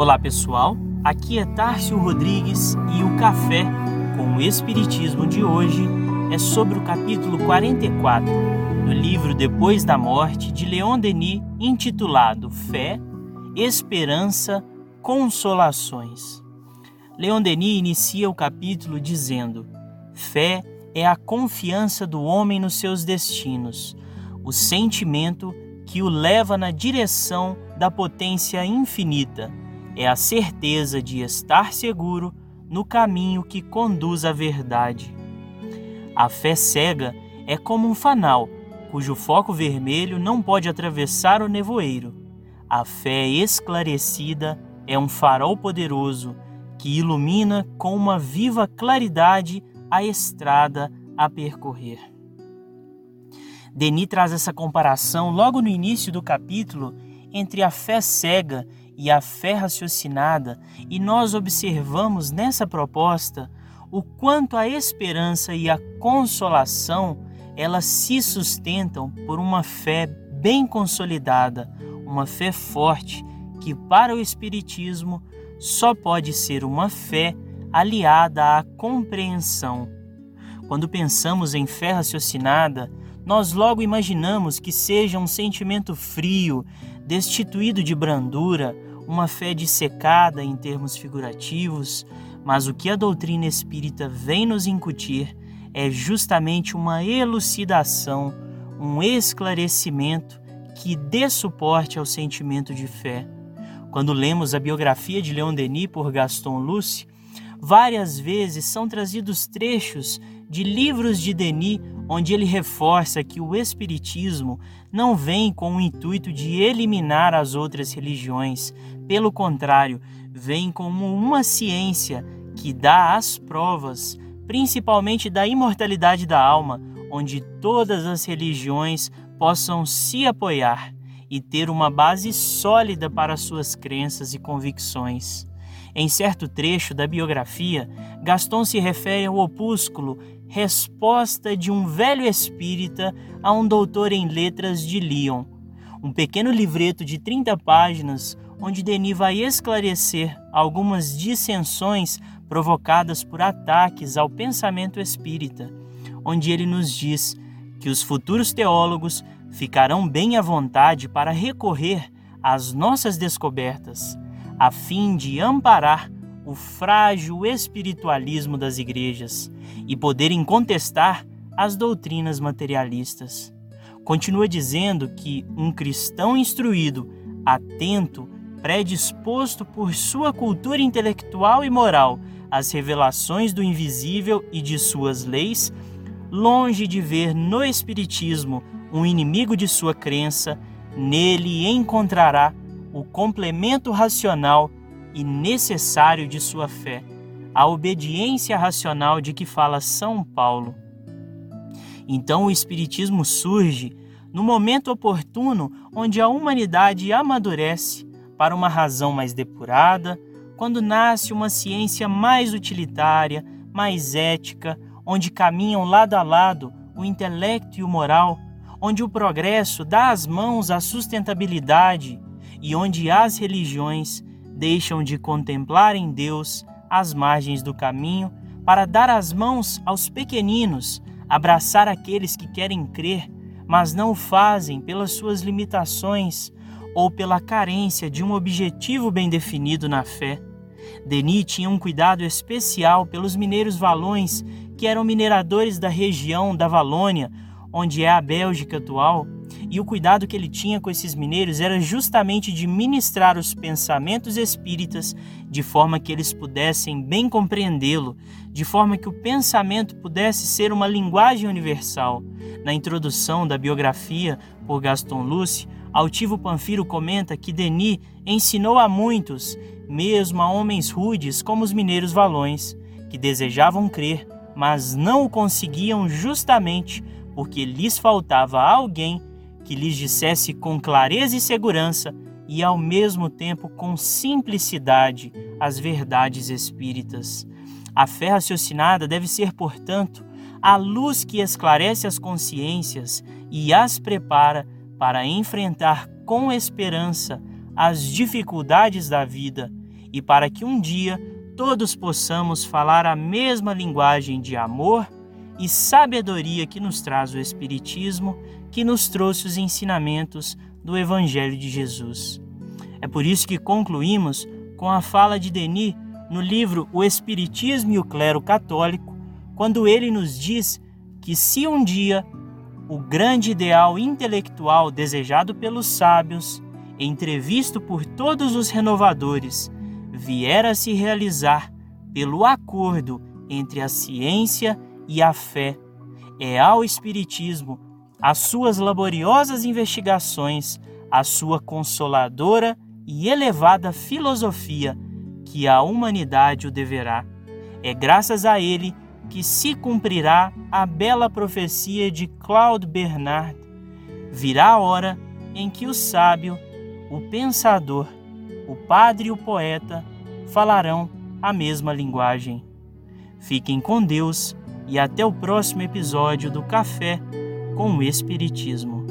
Olá pessoal, aqui é Tárcio Rodrigues e o Café com o Espiritismo de hoje é sobre o capítulo 44 do livro Depois da Morte de Leon Denis, intitulado Fé, Esperança, Consolações. Leon Denis inicia o capítulo dizendo: Fé é a confiança do homem nos seus destinos, o sentimento que o leva na direção da potência infinita é a certeza de estar seguro no caminho que conduz à verdade. A fé cega é como um fanal, cujo foco vermelho não pode atravessar o nevoeiro. A fé esclarecida é um farol poderoso que ilumina com uma viva claridade a estrada a percorrer. Denis traz essa comparação logo no início do capítulo entre a fé cega e a fé raciocinada, e nós observamos nessa proposta o quanto a esperança e a consolação elas se sustentam por uma fé bem consolidada, uma fé forte que para o espiritismo só pode ser uma fé aliada à compreensão. Quando pensamos em fé raciocinada, nós logo imaginamos que seja um sentimento frio, destituído de brandura, uma fé dissecada em termos figurativos, mas o que a doutrina espírita vem nos incutir é justamente uma elucidação, um esclarecimento que dê suporte ao sentimento de fé. Quando lemos a biografia de Leon Denis por Gaston Luce, várias vezes são trazidos trechos de livros de Denis onde ele reforça que o Espiritismo não vem com o intuito de eliminar as outras religiões, pelo contrário, vem como uma ciência que dá as provas, principalmente da imortalidade da alma, onde todas as religiões possam se apoiar e ter uma base sólida para suas crenças e convicções. Em certo trecho da biografia, Gaston se refere ao opúsculo Resposta de um velho espírita a um doutor em letras de Lyon, um pequeno livreto de 30 páginas onde Denis vai esclarecer algumas dissensões provocadas por ataques ao pensamento espírita, onde ele nos diz que os futuros teólogos ficarão bem à vontade para recorrer às nossas descobertas a fim de amparar o frágil espiritualismo das igrejas e poderem contestar as doutrinas materialistas. Continua dizendo que um cristão instruído, atento, predisposto por sua cultura intelectual e moral às revelações do invisível e de suas leis, longe de ver no Espiritismo um inimigo de sua crença, nele encontrará o complemento racional e necessário de sua fé, a obediência racional de que fala São Paulo. Então o Espiritismo surge no momento oportuno onde a humanidade amadurece para uma razão mais depurada, quando nasce uma ciência mais utilitária, mais ética, onde caminham lado a lado o intelecto e o moral, onde o progresso dá as mãos à sustentabilidade e onde as religiões deixam de contemplar em Deus as margens do caminho para dar as mãos aos pequeninos, abraçar aqueles que querem crer, mas não o fazem pelas suas limitações ou pela carência de um objetivo bem definido na fé. Denis tinha um cuidado especial pelos mineiros valões, que eram mineradores da região da Valônia, onde é a Bélgica atual, e o cuidado que ele tinha com esses mineiros era justamente de ministrar os pensamentos espíritas de forma que eles pudessem bem compreendê-lo, de forma que o pensamento pudesse ser uma linguagem universal. Na introdução da biografia por Gaston Luce, Altivo Panfiro comenta que Denis ensinou a muitos, mesmo a homens rudes como os mineiros valões, que desejavam crer, mas não o conseguiam justamente porque lhes faltava alguém que lhes dissesse com clareza e segurança e ao mesmo tempo com simplicidade as verdades espíritas. A fé raciocinada deve ser, portanto, a luz que esclarece as consciências e as prepara para enfrentar com esperança as dificuldades da vida e para que um dia todos possamos falar a mesma linguagem de amor e sabedoria que nos traz o Espiritismo, que nos trouxe os ensinamentos do Evangelho de Jesus. É por isso que concluímos com a fala de Denis no livro O Espiritismo e o Clero Católico, quando ele nos diz que se um dia o grande ideal intelectual desejado pelos sábios, entrevisto por todos os renovadores, vier a se realizar pelo acordo entre a ciência e a fé, é ao Espiritismo, as suas laboriosas investigações, a sua consoladora e elevada filosofia que a humanidade o deverá. É graças a ele que se cumprirá a bela profecia de Claude Bernard. Virá a hora em que o sábio, o pensador, o padre e o poeta falarão a mesma linguagem. Fiquem com Deus e até o próximo episódio do Café com o Espiritismo.